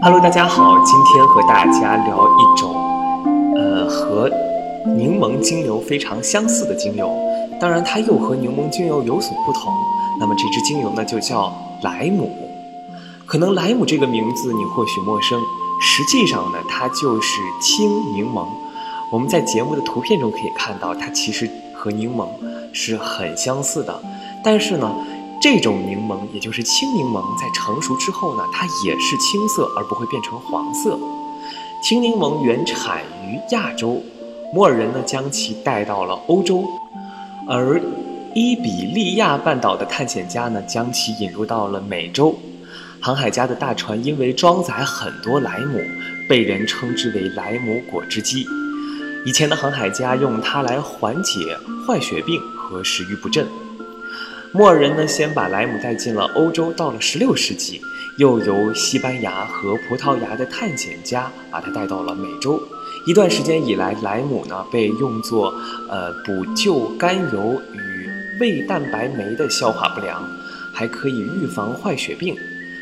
Hello，大家好，今天和大家聊一种，呃，和柠檬精油非常相似的精油，当然它又和柠檬精油有所不同。那么这支精油呢，就叫莱姆。可能莱姆这个名字你或许陌生，实际上呢，它就是青柠檬。我们在节目的图片中可以看到，它其实和柠檬是很相似的，但是呢。这种柠檬，也就是青柠檬，在成熟之后呢，它也是青色，而不会变成黄色。青柠檬原产于亚洲，摩尔人呢将其带到了欧洲，而伊比利亚半岛的探险家呢将其引入到了美洲。航海家的大船因为装载很多莱姆，被人称之为莱姆果汁机。以前的航海家用它来缓解坏血病和食欲不振。莫尔人呢，先把莱姆带进了欧洲，到了16世纪，又由西班牙和葡萄牙的探险家把它带到了美洲。一段时间以来，莱姆呢被用作呃补救甘油与胃蛋白酶的消化不良，还可以预防坏血病，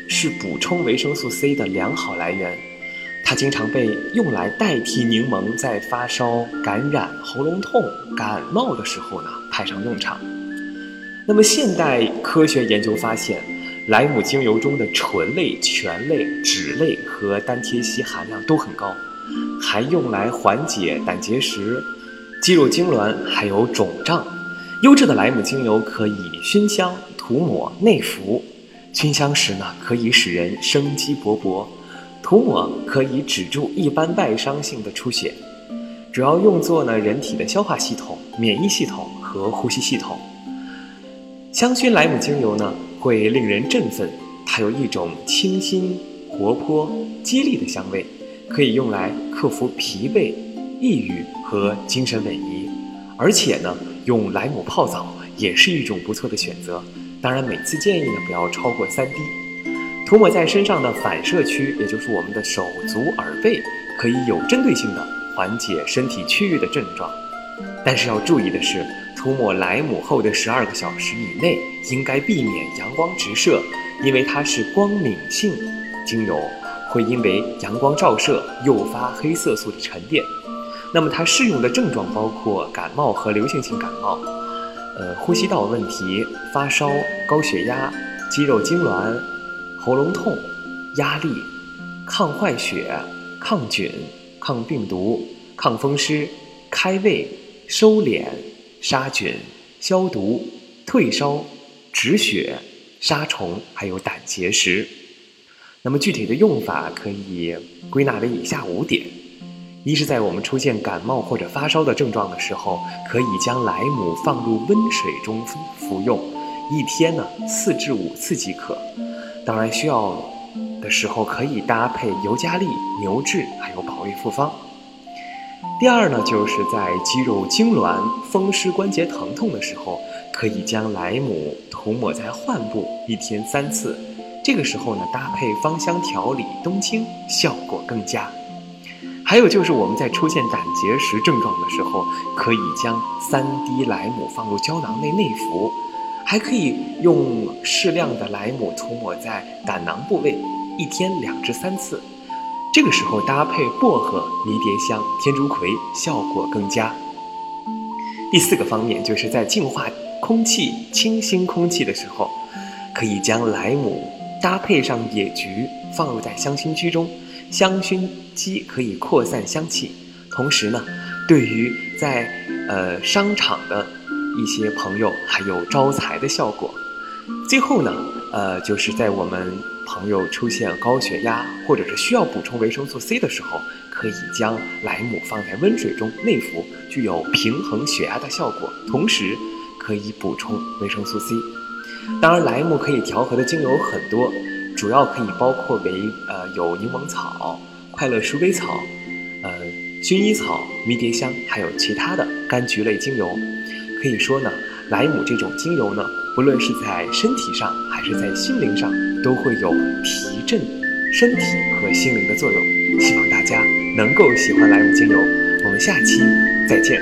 是补充维生素 C 的良好来源。它经常被用来代替柠檬，在发烧、感染、喉咙痛、感冒的时候呢派上用场。那么，现代科学研究发现，莱姆精油中的醇类、醛类、脂类和单萜烯含量都很高，还用来缓解胆结石、肌肉痉挛，还有肿胀。优质的莱姆精油可以熏香、涂抹、内服。熏香时呢，可以使人生机勃勃；涂抹可以止住一般外伤性的出血。主要用作呢人体的消化系统、免疫系统和呼吸系统。香薰莱姆精油呢，会令人振奋，它有一种清新、活泼、激励的香味，可以用来克服疲惫、抑郁和精神萎靡。而且呢，用莱姆泡澡也是一种不错的选择。当然，每次建议呢不要超过三滴。涂抹在身上的反射区，也就是我们的手足、耳背，可以有针对性的缓解身体区域的症状。但是要注意的是。涂抹莱姆后的十二个小时以内，应该避免阳光直射，因为它是光敏性精油，会因为阳光照射诱发黑色素的沉淀。那么它适用的症状包括感冒和流行性感冒，呃，呼吸道问题、发烧、高血压、肌肉痉挛、喉咙痛、压力、抗坏血、抗菌、抗病毒、抗风湿、开胃、收敛。杀菌、消毒、退烧、止血、杀虫，还有胆结石。那么具体的用法可以归纳为以下五点：一是在我们出现感冒或者发烧的症状的时候，可以将莱姆放入温水中服用，一天呢四至五次即可。当然需要的时候可以搭配尤加利、牛至还有保卫复方。第二呢，就是在肌肉痉挛、风湿关节疼痛的时候，可以将莱姆涂抹在患部，一天三次。这个时候呢，搭配芳香调理冬青，效果更佳。还有就是我们在出现胆结石症状的时候，可以将三滴莱姆放入胶囊内内服，还可以用适量的莱姆涂抹在胆囊部位，一天两至三次。这个时候搭配薄荷、迷迭香、天竺葵，效果更佳。第四个方面就是在净化空气、清新空气的时候，可以将莱姆搭配上野菊放入在香薰机中，香薰机可以扩散香气。同时呢，对于在呃商场的一些朋友还有招财的效果。最后呢，呃，就是在我们。朋友出现高血压，或者是需要补充维生素 C 的时候，可以将莱姆放在温水中内服，具有平衡血压的效果，同时可以补充维生素 C。当然，莱姆可以调和的精油很多，主要可以包括为呃有柠檬草、快乐鼠尾草、呃薰衣草、迷迭香，还有其他的柑橘类精油。可以说呢，莱姆这种精油呢，不论是在身体上还是在心灵上。都会有提振身体和心灵的作用，希望大家能够喜欢莱姆精油。我们下期再见。